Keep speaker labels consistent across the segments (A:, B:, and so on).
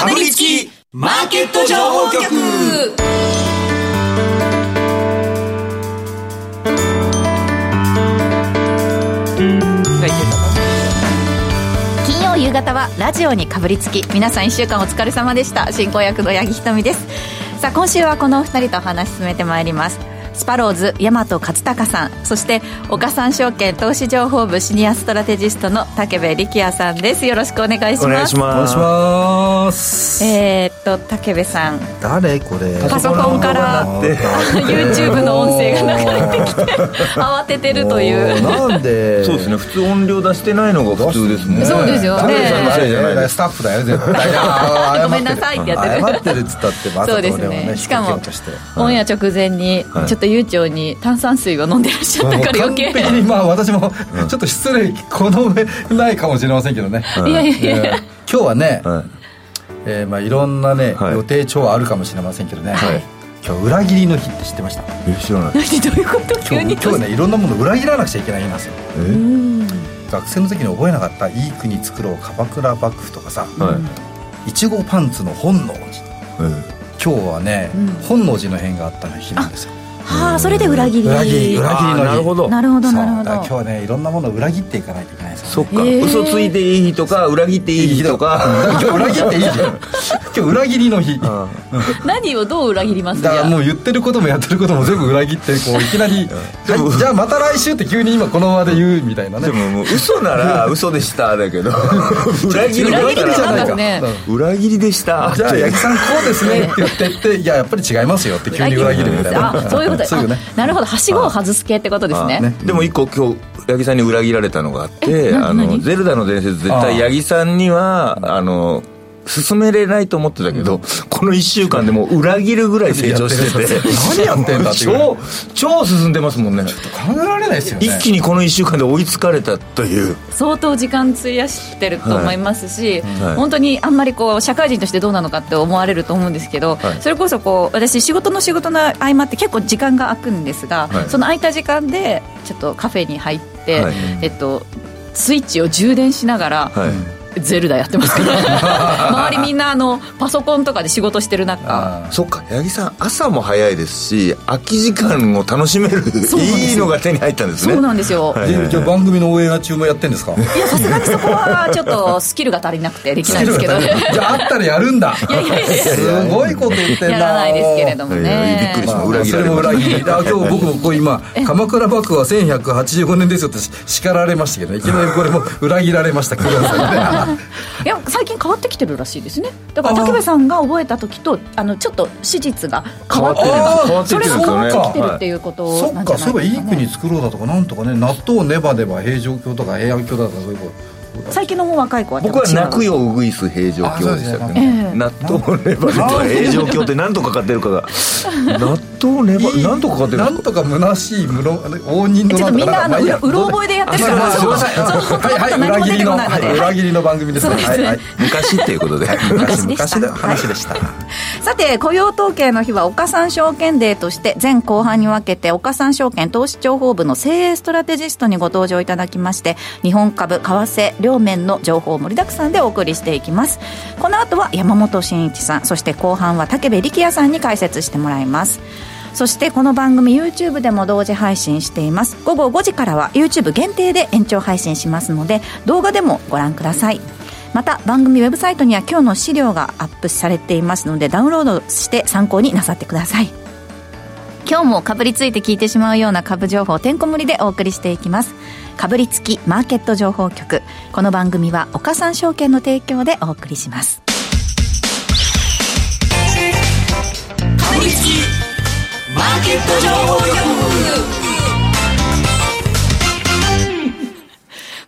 A: かぶりつきマーケット情報局。
B: 金曜夕方はラジオにかぶりつき皆さん1週間お疲れ様でした。進行役の八木ひとみです。さあ今週はこのお二人とお話進めてまいります。スパローズ大和勝孝さんそして岡三証券投資情報部シニアストラテジストの武部力也さんです。よろしくお願いします。
C: お願いします。
D: お願いします。
B: えー、っと武部さん。
D: 誰？これ。
B: パソコンから YouTube の音声が流れてきて 慌ててるという。
D: なんで？
C: そうですね。普通音量出してないのが普通ですもんね
B: そうですよ。ね
C: さんのせいじゃないです。
D: スタッフだよ絶対。
B: ごめんなさいってやってる。
D: 謝ってるっつったってま
B: そうですね。しかもオンエア直前に
C: はい。
B: ちょっと悠長に炭酸水を飲んでらっしゃったから余計
D: 完璧にまあ私もちょっと失礼この上ないかもしれませんけどね、
B: い。やいやいや
D: えー今日はね、
C: はい。
D: えーまあ、いろんなね、
C: はい。
D: 予定調あるかもしれませんけどね、
C: はい。
D: 今日裏切りの日って知ってました？
C: え知らない。
B: 何どういうこと？急に
D: 今日今日ねいろんなもの裏切らなくちゃいけないんですよ。
C: え？
D: 学生の時に覚えなかった「いい国作ろう鎌倉幕府」とかさ
C: はい「
D: いちごパンツの本能寺」
C: え
D: 今日はね、本能寺の変があったの日なんですよ
B: はあそれで裏切り。
D: 裏切り裏切り
C: なるほど。
B: なるほどなるほ
D: だから今日
B: ど
D: はねいろんなものを裏切っていかないといけないですよ、ね、
C: そっか。嘘ついていい日とか裏切っていい日とか。
D: 今日裏切っていいじゃん今日裏切りの日。
C: あ
B: 何をどう裏切ります
D: だからも
B: う
D: う言ってることもやってることも全部裏切ってこういきなり「
C: でも
D: はいじゃあまた来週」って急に今この場で言うみたいなね。
C: でももう嘘なら嘘でしただけど。裏切り
B: じゃないか。ね
C: 裏切りでした
D: じゃあ八木さんこうですねって言ってっていややっぱり違いますよって急に裏切るみたいな。
B: あそういうこと
D: そういうね。
B: あなるほど。はしごを外す系ってことですね。
D: ね。
C: でも一個今日八木さんに裏切られたのがあってあのゼルダの伝説絶対八木さんにはあの進めれないと思ってたけど、この1週間でもう裏切るぐらい成長してて
D: 何やってんだってい。う
C: 超超進んでますもんね。
D: 考えられないですよね。
C: 一気にこの1週間で追いつかれたという。
B: 相当時間費やしてると思いますし、
C: はい。
B: 本当にあんまりこう社会人としてどうなのかって思われると思うんですけど、
C: はい。
B: それこそこう私仕事の仕事の合間って結構時間が空くんですが、
C: はい。
B: その空いた時間でちょっとカフェに入って、
C: はい。
B: えっとスイッチを充電しながら、
C: はい
B: ゼルダやってますから 周りみんなあのパソコンとかで仕事してる中。
D: あ
C: そっか。八木さん朝も早いですし空き時間を楽しめる
B: そうなんですよ。
C: いいのが手に入ったんですね。
B: そうなんですよ、
C: はい。
D: で今日番組のオンエア中もやってんですか？
B: いやさすがにそこはちょっとスキルが足りなくてできないですけど。
D: じゃああったらやるんだ。
B: いやいやいや。
D: すごいこと言ってんだ。
B: やらないですけれども
C: いやいやびっ
B: ね
C: くりし
D: まあ、
C: 裏切られました
D: それも裏切り。だ今日僕もこう今 鎌倉幕府は1185年ですよって叱られましたけどね。いきなりこれも裏切られました。黒田さ
B: いや最近変わってきてるらしいですね。だから武部さんが覚えた時とあのちょっと史実が変わってる。それが変わってきてるっていうこと
D: そっ
B: なんじゃ
D: かそういえばいい国作ろうだとかなんとかね納豆ネバネバ平城京とか平安京だとかそういうこと
B: 最近のもう若い子は
C: 僕は泣くようぐいす平城京でしたけど
B: ね
C: ね納豆ネバネバ平城京って何とかかってるかが。納豆ネバ何とかかってるか
D: なんとか虚しい無論応仁の
B: ちょっとみんなあのうろ覚えでやってるから。
D: あすいません
B: そう
D: はいはい。
B: 何も出て
D: 裏切りの
B: こないので
D: 裏切りの番組ですね。
C: 昔っていうことで。
D: 昔
B: 昔
D: の話でした。
B: さて雇用統計の日は岡三証券デーとして前後半に分けて岡三証券投資情報部の精鋭ストラテジストにご登場いただきまして日本株為替両面の情報盛りだくさんでお送りしていきます。この後は山本慎一さんそして後半は武部力也さんに解説してもらいます。そしてこの番組 YouTube でも同時配信しています。午後5時からは YouTube 限定で延長配信しますので動画でもご覧ください。また番組ウェブサイトには今日の資料がアップされていますのでダウンロードして参考になさってください。今日もかぶりついて聞いてしまうような株情報てんこ盛りでお送りしていきます。かぶりつきマーケット情報局。この番組は岡三証券の提供でお送りします。
A: かぶりつきマーケット情報局。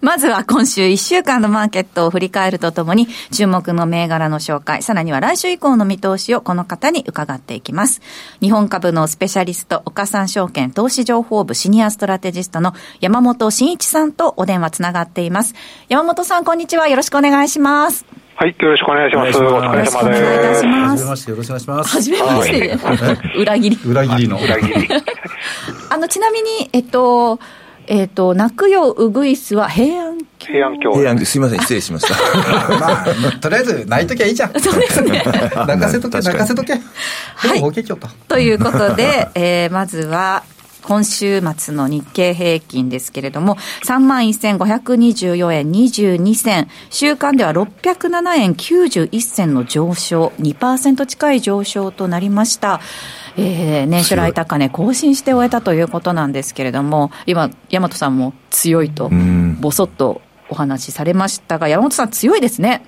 B: まずは今週1週間のマーケットを振り返るとともに注目の銘柄の紹介、さらには来週以降の見通しをこの方に伺っていきます。日本株のスペシャリスト、岡三証券投資情報部シニアストラテジストの山本慎一さんとお電話つながっています。山本さん、こんにちは。よろしくお願いします。
E: はい、よろしくお願いします。お疲れ様
B: よろしくお願い。しま
D: はじめましてよろしくお願いします
B: はじめまして。裏切り。
D: 裏切りの
E: 裏切り。
B: あの、ちなみに、えっと、えっと、泣くようぐいすは平安
E: 平安京。
C: 平安すいません、失礼しました。
D: まあ、とりあえず泣いときゃいいじゃん。
B: そうですね。
D: 泣かせとけ、泣かせとけ。
B: はい
D: でも、OK 京都。
B: ということで、えーまずは、今週末の日経平均ですけれども、31,524円22銭、週間では607円91銭の上昇、2%近い上昇となりました。えー、年初来高値更新して終えたということなんですけれども、今、大和さんも強いと
C: ん、
B: ぼそっとお話しされましたが、山本さん強いですね。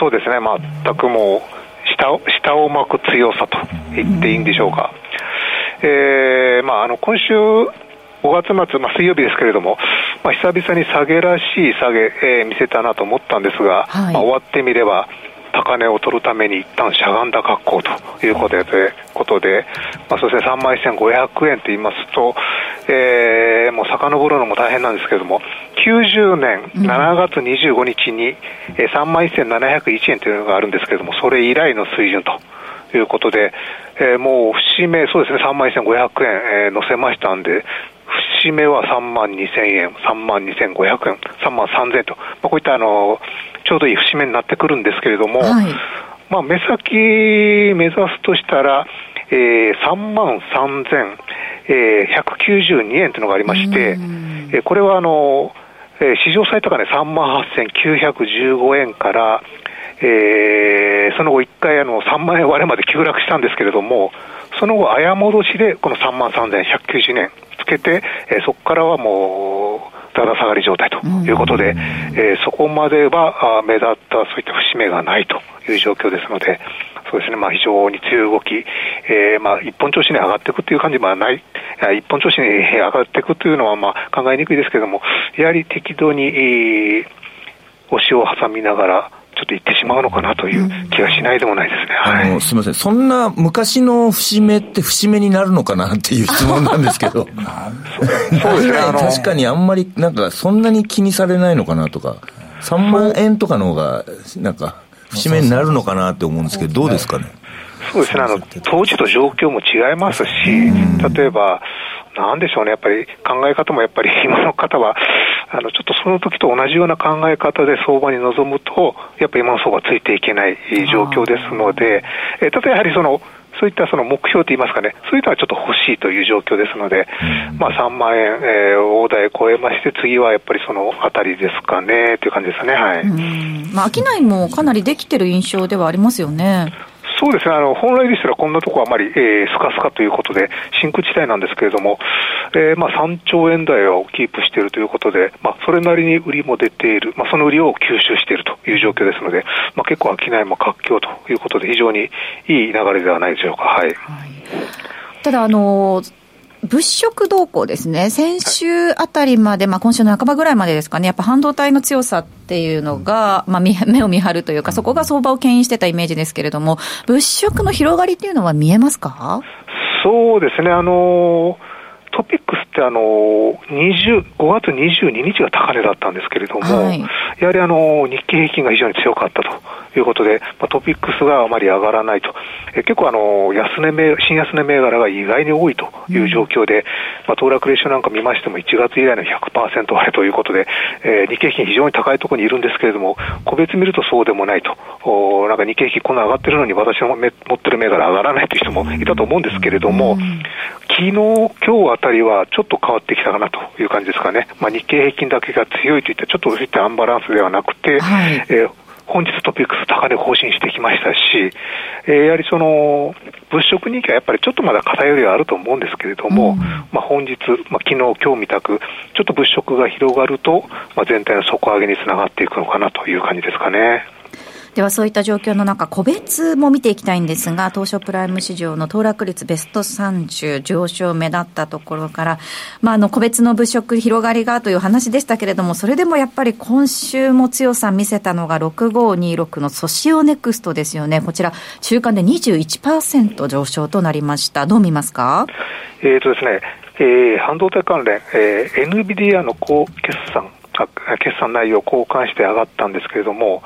E: そうですね、全くもう下を、下を巻く強さと言っていいんでしょうか。えーまあ、あの今週、5月末、まあ、水曜日ですけれども、まあ、久々に下げらしい下げ、えー見せたなと思ったんですが、
B: はい。
E: まあ、終わってみれば、高値を取るために一旦しゃがんだ格好ということで、ことでまあ、そうですね、3万1500円と言いますと、えーもう遡るのも大変なんですけれども、90年7月25日に、えー3万1701円というのがあるんですけれども、それ以来の水準と。いうことで、えーもう節目、そうですね、3万1500円、えー乗せましたんで、節目は3万2000円、3万2500円、3万3000円と、まあ、こういったあのちょうどいい節目になってくるんですけれども、
B: はい。
E: まあ、目先目指すとしたら、えー、3万3192円というのがありまして、えーこれはあの、えー史上最高値3万8915円から、えーその後、1回あの3万円割れまで急落したんですけれども、その後、綾戻しでこの3万3190円つけて、えーそこからはもう、だだ下がり状態ということで、えーそこまではあ目立ったそういった節目がないという状況ですので、そうですね、まあ、非常に強い動き、えーまあ、一本調子に上がっていくという感じはない、あ一本調子に上がっていくというのはまあ考えにくいですけれども、やはり適度に、えー押しを挟みながら、ちょっと行ってしまうのかなという気がしないでもないですね。はい。
C: あの、すみません。そんな昔の節目って節目になるのかなっていう質問なんですけど。
E: そうですね、
C: 確かにあんまり、なんか、そんなに気にされないのかなとか、3万円とかの方が、なんか、節目になるのかなって思うんですけど、どうですかね？
E: そうですね、あの、当時と状況も違いますし、例えば、なんでしょうね、やっぱり考え方もやっぱり今の方は、あの、ちょっとその時と同じような考え方で相場に臨むと、やっぱり今の相場ついていけない状況ですので、えただやはりその、そういったその目標といいますかね、そういうのはちょっと欲しいという状況ですので、まあ3万円、えー大台超えまして、次はやっぱりそのあたりですかね、という感じですね、はい。
B: うんまあ、商いもかなりできてる印象ではありますよね。
E: そうですね、あの本来でしたらこんなところはあまり、えー、スカスカということで、真空地帯なんですけれども、えーまあ、3兆円台をキープしているということで、まあ、それなりに売りも出ている、まあ、その売りを吸収しているという状況ですので、まあ、結構商いも活況ということで、非常にいい流れではないでしょうか。はい。
B: ただ、あの物色動向ですね、先週あたりまで、まあ、今週の半ばぐらいまでですかね、やっぱ半導体の強さっていうのが、まあ、見 目を見張るというか、そこが相場を牽引してたイメージですけれども、物色の広がりっていうのは見えますか？
E: そうですね、あのトピックスってあの20 5月22日が高値だったんですけれども、
B: はい。
E: やはりあの日経平均が非常に強かったということで、まあ、トピックスがあまり上がらないと、え結構あの安値銘、新安値銘柄が意外に多いという状況で、まあ、騰落レーションなんか見ましても、1月以来の100%割れということで、えー日経平均、非常に高いところにいるんですけれども、個別見るとそうでもないと、おなんか日経平均、こんな上がってるのに、私のめ持ってる銘柄上がらないという人もいたと思うんですけれども、昨日今日あたりはちょっと変わってきたかなという感じですかね、まあ、日経平均だけが強いといった、ちょっとそういったアンバランスではなくて、
B: はい。
E: えー本日トピックス高値更新してきましたし、えーやはりその物色人気はやっぱりちょっとまだ偏りはあると思うんですけれども、まあ、本日、まあ、昨日今日みたく、ちょっと物色が広がると、まあ、全体の底上げにつながっていくのかなという感じですかね。
B: ではそういった状況の中、個別も見ていきたいんですが、東証プライム市場の騰落率ベスト30上昇目立ったところから、まあ、あの個別の物色広がりがという話でしたけれども、それでもやっぱり今週も強さ見せたのが6526のソシオネクストですよね。こちら、中間で21%上昇となりました。どう見ますか？
E: えーとですね、えー半導体関連、えー、NVIDIA の高決算、決算内容を交換して上がったんですけれども、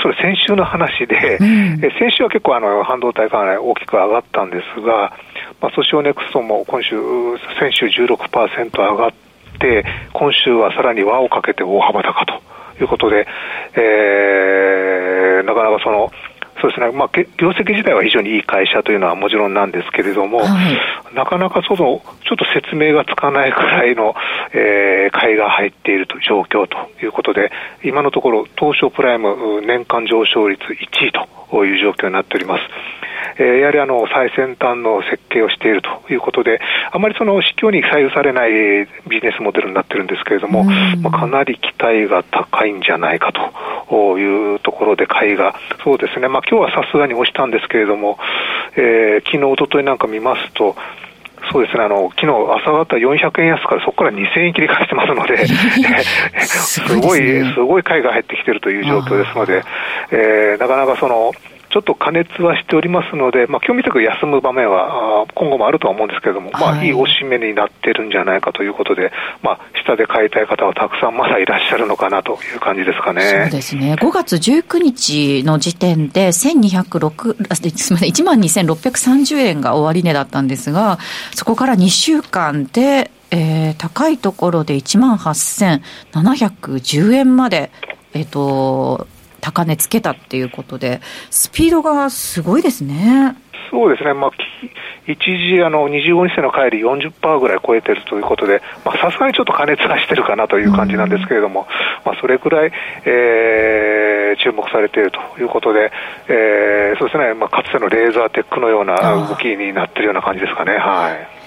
E: それ先週の話で、え先週は結構あの半導体関連大きく上がったんですが、まあ、ソシオネクストも今週、先週16%上がって、今週はさらに輪をかけて大幅高ということで、えー、なかなかその、そうですね、まあ、業績自体は非常にいい会社というのはもちろんなんですけれども、はい、なかなかそのちょっと説明がつかないくらいの、えー、買いが入っていると状況ということで、今のところ、東証プライム年間上昇率1位という状況になっております。えー、やはりあの最先端の設計をしているということで、あまりその市況に左右されないビジネスモデルになってるんですけれども、まあ、かなり期待が高いんじゃないかというところで買いが、そうですね、まあ今日はさすがに押したんですけれども、えー、昨日、おとといなんか見ますと、そうですね、あの昨日朝方400円安からそこから2000円切り返してますので、すごい、すごい買いが入ってきているという状況ですので、えー、なかなかその、ちょっと加熱はしておりますので、まあ今日みたく休む場面は今後もあるとは思うんですけれども、はい、まあいい押し目になってるんじゃないかということで、まあ下で買いたい方はたくさんまだいらっしゃるのかなという感じですかね。
B: そうですね。5月19日の時点で1206、すみません、12,630円が終値だったんですが、そこから2週間で、えー、高いところで1万8710円まで、えっ、ー、と、高値つけたっていうことで、スピードがすごいですね。
E: そうですね、まあ、一時、あの25日線の帰り40%ぐらい超えてるということで、さすがにちょっと加熱がしてるかなという感じなんですけれども、まあ、それくらい、えー、注目されているということで、えー、そうですね、まあ、かつてのレーザーテックのような動きになってるような感じですかね。はい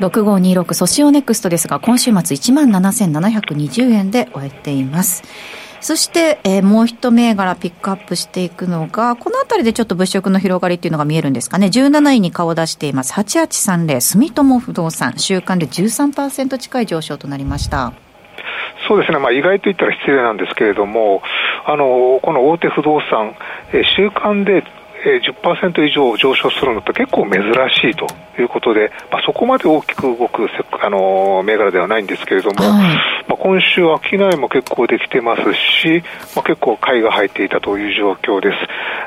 B: 6526ソシオネクストですが、今週末1万7720円で終えています。そして、えー、もう一銘柄ピックアップしていくのが、このあたりでちょっと物色の広がりっていうのが見えるんですかね。17位に顔を出しています。8830住友不動産。週間で13%近い上昇となりました。
E: そうですね、まあ、意外と言ったら失礼なんですけれども、あのこの大手不動産、え週間でえー、10%以上上昇するのって結構珍しいということで、まあ、そこまで大きく動くあの銘柄ではないんですけれども、はい、まあ、今週、商いも結構できてますし、まあ、結構買いが入っていたという状況です。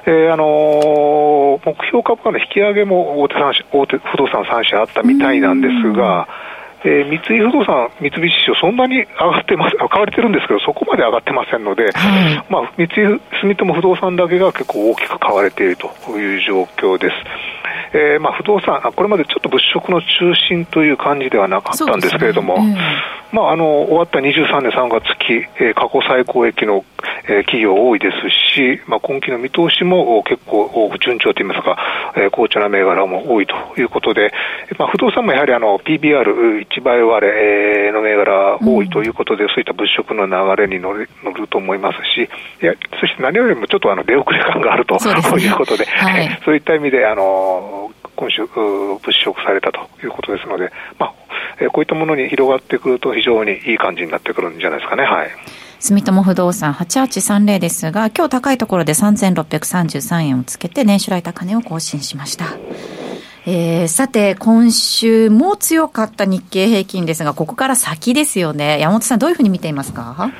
E: えー、あのー、目標株価の引き上げも大手大手不動産3社あったみたいなんですが、えー、三井不動産、三菱地所、そんなに上がってます、買われてるんですけど、そこまで上がってませんので、はい、まあ、三井住友不動産だけが結構大きく買われているという状況です。えー、まあ不動産、これまでちょっと物色の中心という感じではなかったんですけれども、ね。えー、まあ、あの終わった23年3月期、えー、過去最高益の、えー、企業多いですし、まあ、今期の見通しも結構順調といいますか、えー、好調な銘柄も多いということで、まあ、不動産もやはりあの PBR1 倍割れの銘柄多いということで、うん、そういった物色の流れに乗る乗ると思いますし、いやそして何よりもちょっとあの出遅れ感があると、ね、いうことで、はい、そういった意味で、あの今週、物色されたということですので、まあえー、こういったものに広がってくると、非常にいい感じになってくるんじゃないですかね。はい
B: 住友不動産8830ですが、今日高いところで3633円をつけて、年初来高値を更新しました。えー、さて、今週も強かった日経平均ですが、ここから先ですよね。山本さん、どういうふうに見ていますか？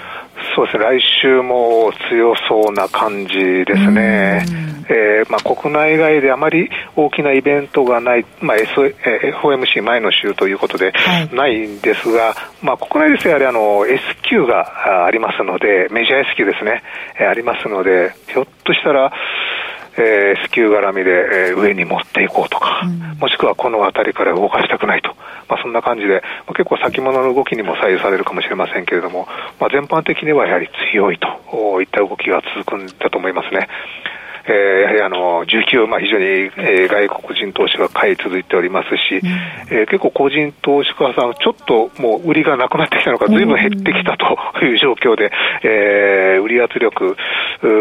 E: そうですね、来週も強そうな感じですね。えー、まあ、国内外であまり大きなイベントがない、まあ、SO FOMC 前の週ということで、ないんですが、まあ、国内ですやはりあの S q がありますので、メジャー S q ですね、えー、ありますので、ひょっとしたら、えー、スキュー絡みで、えー、上に持っていこうとか、うん、もしくはこの辺りから動かしたくないと、まあ、そんな感じで、まあ、結構先物の動きにも左右されるかもしれませんけれども、まあ、全般的にはやはり強いといった動きが続くんだと思いますね。えー、やはりあの19、まあ、非常に、えー、外国人投資が買い続いておりますし、うん、えー、結構個人投資家さん、ちょっともう売りがなくなってきたのか、ずいぶん減ってきたという状況で、えー、売り圧力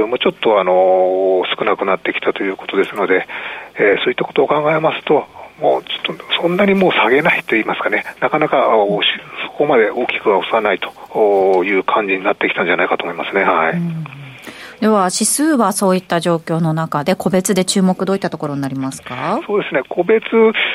E: もちょっとあの少なくなってきたということですので、えー、そういったことを考えますと、もうちょっとそんなにもう下げないと言いますかね、なかなかそこまで大きくは押さないという感じになってきたんじゃないかと思いますね。はい、
B: では、指数はそういった状況の中で、個別で注目、どういったところになりますか？
E: そうですね、個別、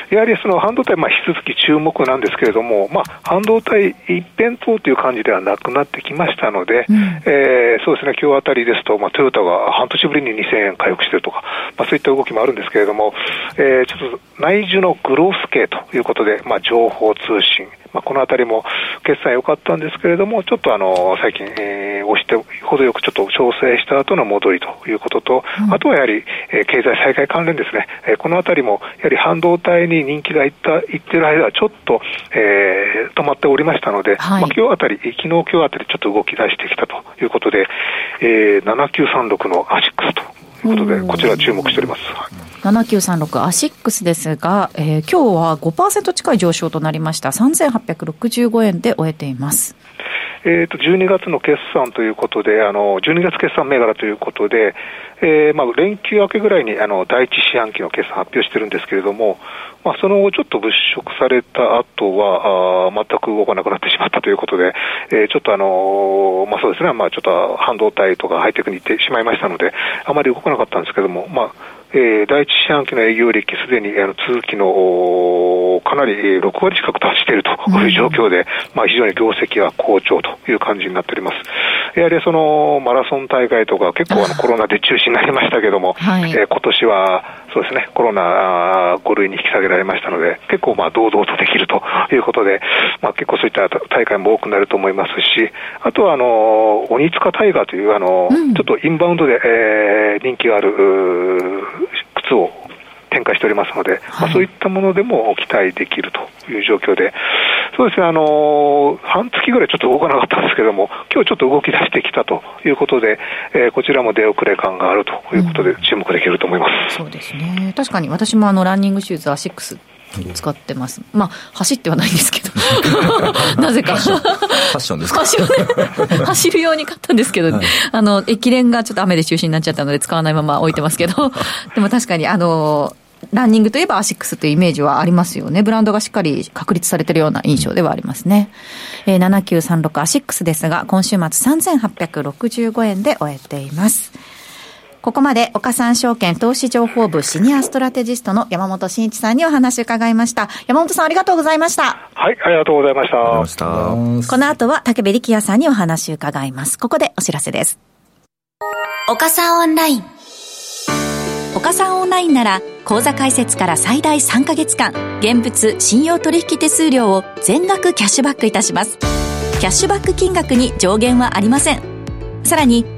E: やはりその半導体、まあ、引き続き注目なんですけれども、まあ、半導体一辺倒という感じではなくなってきましたので、うん、えー、そうですね、今日あたりですと、まあ、トヨタが半年ぶりに2000円回復しているとか、まあ、そういった動きもあるんですけれども、えー、ちょっと内需のグロース系ということで、まあ、情報通信、まあ、このあたりも決算良かったんですけれども、ちょっとあの最近、えー、押して程よくちょっと調整した後の戻りということと、うん、あとはやはり、えー、経済再開関連ですね、えー、このあたりもやはり半導体に人気がいったいってる間はちょっと、えー、止まっておりましたので、はい、まあ、今日あたり、昨日今日あたりちょっと動き出してきたということで、えー、7936のアシックスということで、こちら注目しております。はい
B: 7936アシックスですが、えー、今日は5%近い上昇となりました。3865円で終えています。
E: えーと、12月の決算ということで、あの12月決算銘柄ということで、えーまあ、連休明けぐらいにあの第一四半期の決算発表してるんですけれども、まあ、その後、ちょっと物色された後はあ全く動かなくなってしまったということで、えー、ちょっとあのまあ、そうですね、まあ、ちょっと半導体とかハイテクに行ってしまいましたので、あまり動かなかったんですけれども、まあえー、第一四半期の営業歴、すでにあの通期のかなり6割近く達しているという状況で、うん、まあ、非常に業績は好調という感じになっております。やはりそのマラソン大会とか、結構あのコロナで中止になりましたけども、はい、えー、今年はそうですね、コロナ5類に引き下げられましたので、結構まあ堂々とできるということで、まあ、結構そういった大会も多くなると思いますし、あとはあの鬼塚タイガーというあの、うん、ちょっとインバウンドで、えー、人気がある靴を展開しておりますので、はい、まあ、そういったものでも期待できるという状況で、そうですね、あの半月ぐらいちょっと動かなかったんですけれども、今日ちょっと動き出してきたということで、えー、こちらも出遅れ感があるということで、注目できると思います、
B: うん、そうですね、確かに私もあのランニングシューズ、アシックス使ってます。まあ、走ってはないんですけど。なぜか。ファ
C: ッションですか？
B: 走る、ように買ったんですけど、はい、あの、駅伝がちょっと雨で中止になっちゃったので使わないまま置いてますけど、でも確かに、あの、ランニングといえばアシックスというイメージはありますよね。ブランドがしっかり確立されているような印象ではありますね。えー、7936アシックスですが、今週末3865円で終えています。ここまで岡三証券投資情報部シニアストラテジストの山本慎一さんにお話を伺いました。山本さんありがとうございました。
E: はい、ありがとうございました。
B: この後は竹部力也さんにお話を伺います。ここでお知らせです。
A: 岡三オンライン。
B: 岡三オンラインなら口座開設から最大3ヶ月間、現物信用取引手数料を全額キャッシュバックいたします。キャッシュバック金額に上限はありません。さらに、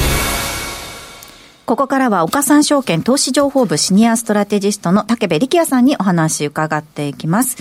B: ここからは岡三証券投資情報部シニアストラテジストの竹部力也さんにお話伺っていきます。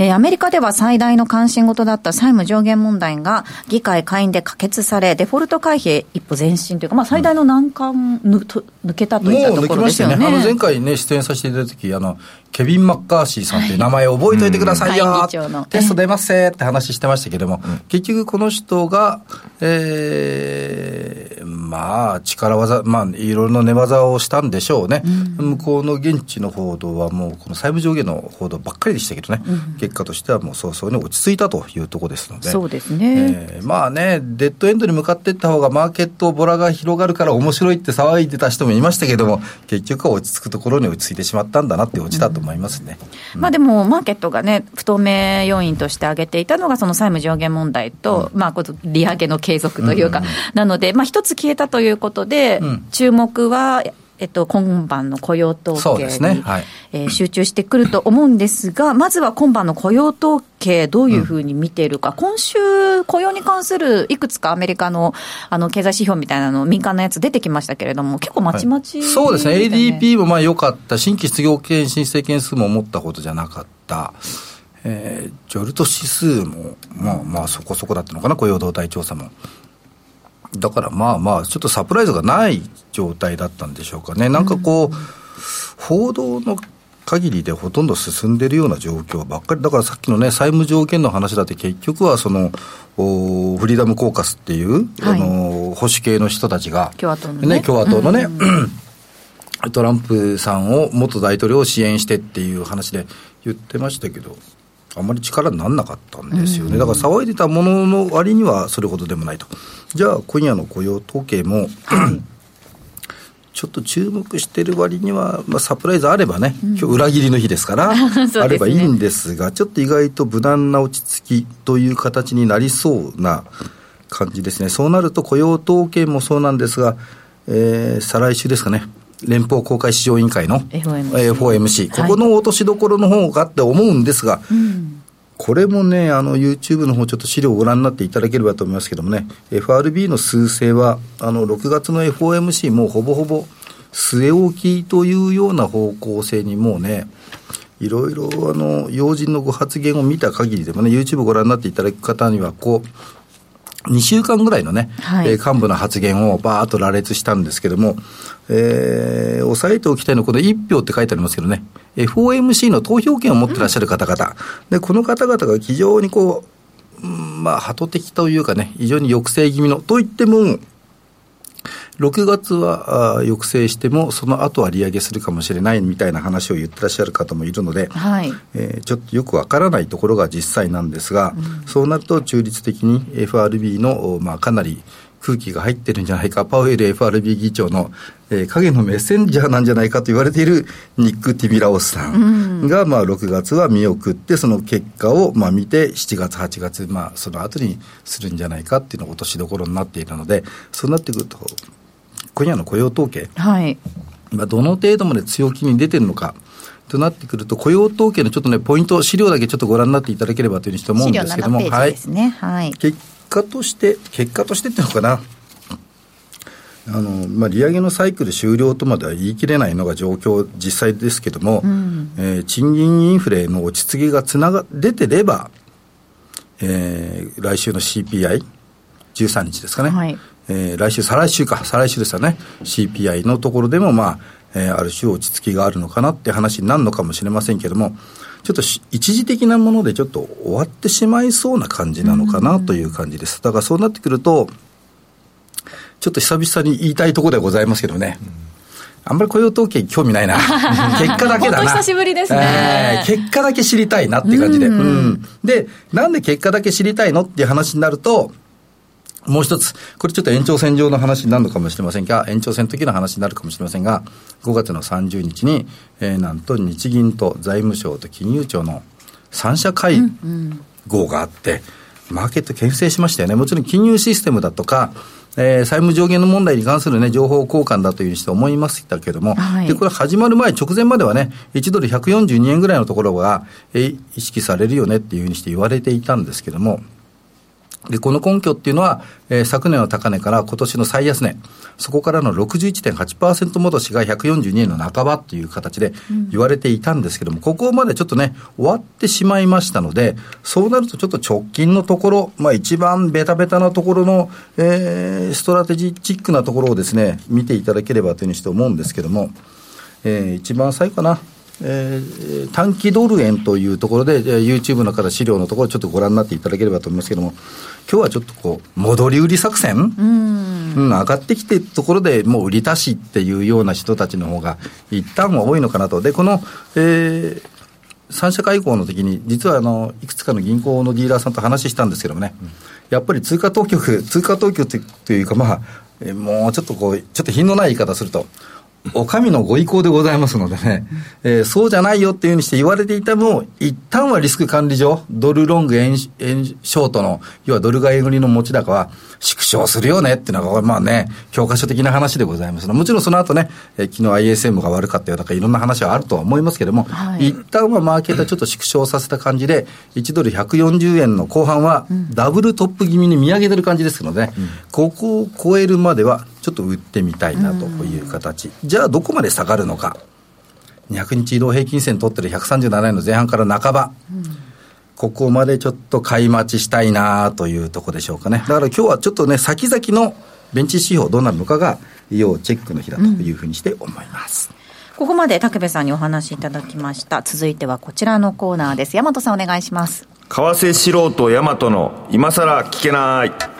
B: えー、アメリカでは最大の関心事だった債務上限問題が議会下院で可決され、デフォルト回避一歩前進というか、まあ、最大の難関ぬ、と抜けたといったところですよね。ね。あ
D: の前回ね、出演させていただいた時あのケビン・マッカーシーさんっていう名前を覚えておいてくださいよ、はい、テスト出ますせって話してましたけども、うん、結局この人が、えー、まあ、力技、まあ、いろいろな寝技をしたんでしょうね、うん、向こうの現地の報道はもう、この債務上限の報道ばっかりでしたけどね、うん、結果としてはもう早々に落ち着いたというところですので、
B: そうですね、
D: えー、まあね、デッドエンドに向かっていった方が、マーケット、ボラが広がるから面白いって騒いでた人もいましたけども、結局は落ち着くところに落ち着いてしまったんだなっていうオチだと思いますね。
B: まあでも、マーケットがね、不透明要因として挙げていたのが、その債務上限問題と、まあ、この利上げの継続というか、なので、まあ、一つ消えたということで、注目は、えっと、今晩の雇用統計に、
D: ね。はい、
B: えー、集中してくると思うんですが、まずは今晩の雇用統計、どういうふうに見ているか、うん、今週、雇用に関するいくつかアメリカのあの経済指標みたいなの、民間のやつ出てきましたけれども、結構まちまち、
D: ね。はい、そうですね、ADP もまあ良かった、新規失業権申請件数も思ったほどじゃなかった。えー、ジョルト指数も、まあまあそこそこだったのかな、雇用動態調査も。だからまあまあ、ちょっとサプライズがない状態だったんでしょうかね。なんかこう、うん、報道の限りでほとんど進んでるような状況ばっかり、だからさっきのね、債務条件の話だって結局はその、おフリーダムコーカスっていう、はい、あの、保守系の人たちが、
B: 共和党のね。ね
D: 共和党のね、うんトランプさんを元大統領を支援してっていう話で言ってましたけど、あんまり力にならなかったんですよね、だから騒いでたものの割にはそれほどでもないと。じゃあ、今夜の雇用統計も、ちょっと注目してる割には、まあ、サプライズあればね、今日裏切りの日ですから、ね、あればいいんですが、ちょっと意外と無難な落ち着きという形になりそうな感じですね。そうなると雇用統計もそうなんですが、えー、再来週ですかね。連邦公開市場委員会の
B: FOMC,
D: FOMC ここの落としどころの方がって思うんですが、はいこれもね、あの、YouTube の方ちょっと資料をご覧になっていただければと思いますけどもね、FRB の数勢は、あの、6月の FOMC もほぼほぼ据え置きというような方向性にもうね、いろいろ、あの、要人のご発言を見た限りでもね、YouTube をご覧になっていただく方には、こう、2週間ぐらいのね、はい、えー、幹部の発言をばーっと羅列したんですけども、えー、押さえておきたいのは、この1票って書いてありますけどね、FOMC の投票権を持ってらっしゃる方々、うん、でこの方々が非常にこう、まあ、鳩的というかね、非常に抑制気味の、といっても、6月は抑制しても、その後は利上げするかもしれないみたいな話を言ってらっしゃる方もいるので、
B: はい。
D: えー、ちょっとよくわからないところが実際なんですが、うん、そうなると中立的に FRB の、まあ、かなり空気が入ってるんじゃないか、パウエル FRB 議長の、えー、影のメッセンジャーなんじゃないかと言われているニック・ティビラオスさんが、うん、まあ、6月は見送って、その結果を、まあ、見て、7月、8月、まあ、その後にするんじゃないかっていうのが落としどころになっているので、そうなってくると、今夜の雇用統計、
B: はい、
D: まあ、どの程度まで強気に出てるのか。となってくると、雇用統計のちょっとね、ポイント、資料だけちょっとご覧になっていただければというふうにして思うんですけども、
B: はい、はい、
D: 結果として、結果としてっていうのかな、あのまあ、利上げのサイクル終了とまでは言い切れないのが状況、実際ですけども、うん、えー、賃金インフレの落ち着きがつなが出てれば、えー、来週の CPI、13日ですかね、
B: はい、
D: えー、来週、再来週か、再来週ですよね、CPI のところでも、まあえー、ある種落ち着きがあるのかなって話になるのかもしれませんけれども、ちょっと一時的なものでちょっと終わってしまいそうな感じなのかなという感じです。だからそうなってくると、ちょっと久々に言いたいところでございますけどね。あんまり雇用統計興味ないな。結果だけだな。
B: 久しぶりですね、
D: えー、結果だけ知りたいなっていう感じで。うん、うん、で、なんで結果だけ知りたいのっていう話になると、もう一つ、これちょっと延長線上の話になるのかもしれませんが、延長線的な話になるかもしれませんが、5月の30日に、えー、なんと日銀と財務省と金融庁の三者会合があって、うんうんマーケット牽制しましたよね。もちろん金融システムだとか、えー、債務上限の問題に関するね、情報交換だというして思いましたけれども、はい、で、これ始まる前、直前まではね、1ドル142円ぐらいのところが、えー、意識されるよねっていうふうにして言われていたんですけども、で、この根拠っていうのは、えー、昨年の高値から今年の最安値、そこからの61.8%戻しが142円の半ばっていう形で言われていたんですけども、うん、ここまでちょっとね、終わってしまいましたので、そうなるとちょっと直近のところ、まあ一番ベタベタなところの、えー、ストラテジックなところをですね、見ていただければというふうにして思うんですけども、えー、一番最後かな。えー、短期ドル円というところで、YouTube の方、資料のところ、ちょっとご覧になっていただければと思いますけれども、今日はちょっとこう、戻り売り作戦、うん、うん、上がってきてるところでもう売り足しっていうような人たちの方が、一旦は多いのかなと。で、この、えー、三者会合の時に、実はあの、いくつかの銀行のディーラーさんと話したんですけどもね、うん、やっぱり通貨当局、通貨当局というか、まあ、もうちょっとこう、ちょっと品のない言い方すると、お上のご意向でございますのでね、えー、そうじゃないよっていうふうにして言われていても、一旦はリスク管理上、ドルロング円、円ショートの、要はドル買い売りの持ち高は縮小するよねっていうのが、まあね、教科書的な話でございますもちろんその後ね、えー、昨日 ISM が悪かったよとかいろんな話はあるとは思いますけれども、はい、一旦はマーケットはちょっと縮小させた感じで、1ドル140円の後半はダブルトップ気味に見上げてる感じですので、うん、ここを超えるまではちょっと売ってみたいなという形。じゃあどこまで下がるのか。200日移動平均線取ってる137円の前半から半ば。うんここまでちょっと買い待ちしたいなというとこでしょうかね。だから今日はちょっとね、先々のベンチ指標どうなるのかが、要チェックの日だというふうにして思います。
B: うん、ここまで武部さんにお話しいただきました。続いてはこちらのコーナーです。大和さんお願いします。
C: 為替素人大和の今更聞けない。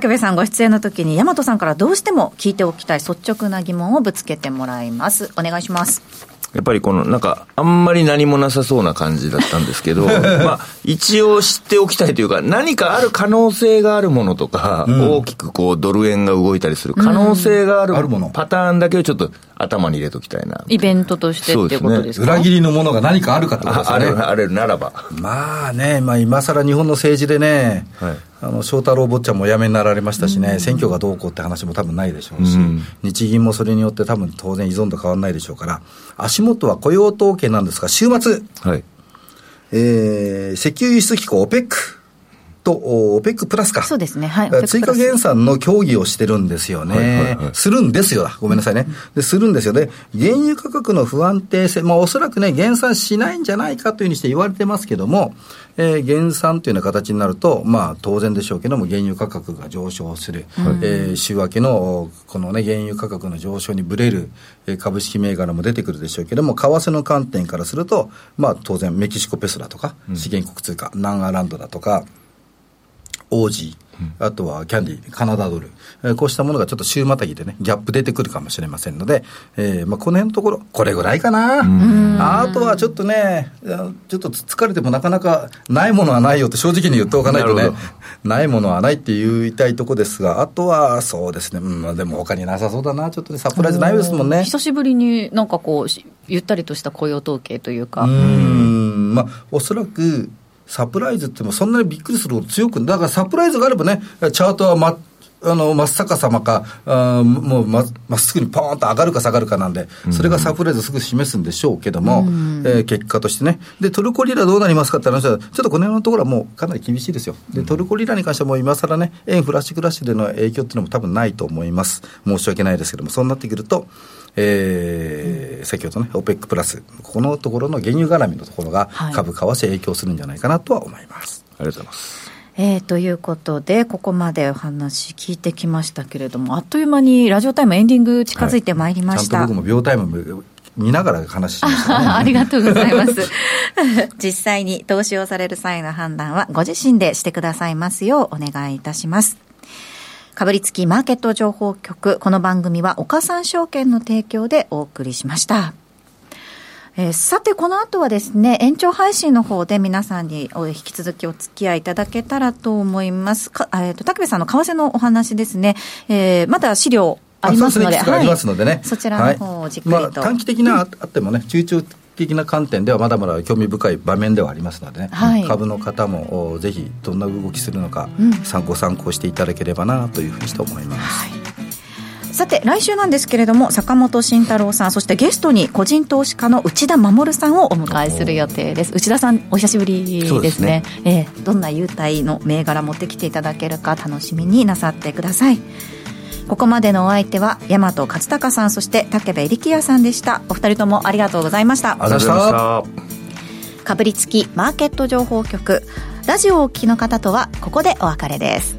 B: 武部さんご出演の時に大和さんからどうしても聞いておきたい率直な疑問をぶつけてもらいます。お願いします。
C: やっぱりこのなんかあんまり何もなさそうな感じだったんですけど まあ一応知っておきたいというか何かある可能性があるものとか、うん、大きくこうドル円が動いたりする可能性があるパターンだけをちょっと頭に入れときたいな。
B: イベントとしてっていうことですか、
D: ね、裏切りのものが何かあるかってことですね。
C: あれならば。
D: まあね、まあ、今更日本の政治でね、はい、あの翔太郎坊ちゃんもお辞めになられましたしね、うん、選挙がどうこうって話も多分ないでしょうし、うん、日銀もそれによって多分当然依存度変わらないでしょうから足元は雇用統計なんですが週末、はい。えー、石油輸出機構 OPEC と、オペックプラスか。
B: そうですね。はい。
D: 追加減産の協議をしてるんですよね。はいはいはい、するんですよ。ごめんなさいね。で、するんですよね。原油価格の不安定性、まあおそらくね、減産しないんじゃないかというふうにして言われてますけども、えー、減産というような形になると、まあ当然でしょうけども、原油価格が上昇する。はい、えー、週明けの、このね、原油価格の上昇にぶれる、えー、株式銘柄も出てくるでしょうけども、為替の観点からすると、まあ当然メキシコペソだとか、資源国通貨、南アランドだとか、オージー、あとはキャンディー、カナダドル、えー、こうしたものがちょっと週またぎでね、ギャップ出てくるかもしれませんので、えーまあ、この辺のところ、これぐらいかな。あとはちょっとね、ちょっと疲れてもなかなかないものはないよって正直に言っておかないとね、ないものはないって言いたいとこですが、あとはそうですね、うん、でも他になさそうだな、ちょっとね、サプライズないですもんね。
B: 久しぶりになんかこう、ゆったりとした雇用統計というか。う
D: ん、まあ、おそらく、サプライズってもそんなにびっくりするほど強く、だからサプライズがあればね、チャートはま、あの、真っ逆さまか、あもうま、まっすぐにポーンと上がるか下がるかなんで、それがサプライズすぐ示すんでしょうけども、うん、えー、結果としてね。で、トルコリラどうなりますかって話は、ちょっとこの辺のところはもうかなり厳しいですよ。で、トルコリラに関してはもう今更ね、円フラッシュクラッシュでの影響っていうのも多分ないと思います。申し訳ないですけども、そうなってくると、えー、先ほどね、OPEC プラス、このところの原油絡みのところが、株為替影響するんじゃないかなとは思います。
C: ありがとうございます。
B: えー、ということで、ここまでお話聞いてきましたけれども、あっという間にラジオタイムエンディング近づいてまいりました。
D: はい、ちゃんと僕も秒タイム見ながら話しました、ね、
B: ありがとうございます。実際に投資をされる際の判断はご自身でしてくださいますようお願いいたします。かぶりつきマーケット情報局。この番組は岡三証券の提供でお送りしました。えー、さて、この後はですね、延長配信の方で皆さんに引き続きお付き合いいただけたらと思います。かえっ、ー、と、竹部さんの為替のお話ですね。えー、まだ資料ありますので、
D: ありますのでね。
B: そちらの方をじっくりと。はいま
D: あ、短期的なあってもね、中長的な観点ではまだまだ興味深い場面ではありますのでね、はい、株の方もぜひどんな動きするのか、参考参考していただければなというふうにして思います。はい。
B: さて来週なんですけれども坂本慎太郎さんそしてゲストに個人投資家の内田守さんをお迎えする予定です。内田さんお久しぶりですね。すね、えー、どんな優待の銘柄持ってきていただけるか楽しみになさってくださいここまでのお相手は大和勝孝さんそして武部力也さんでした。お二人ともありがとうございました。
D: ありがとうございました。
B: かぶりつきマーケット情報局ラジオをお聞きの方とはここでお別れです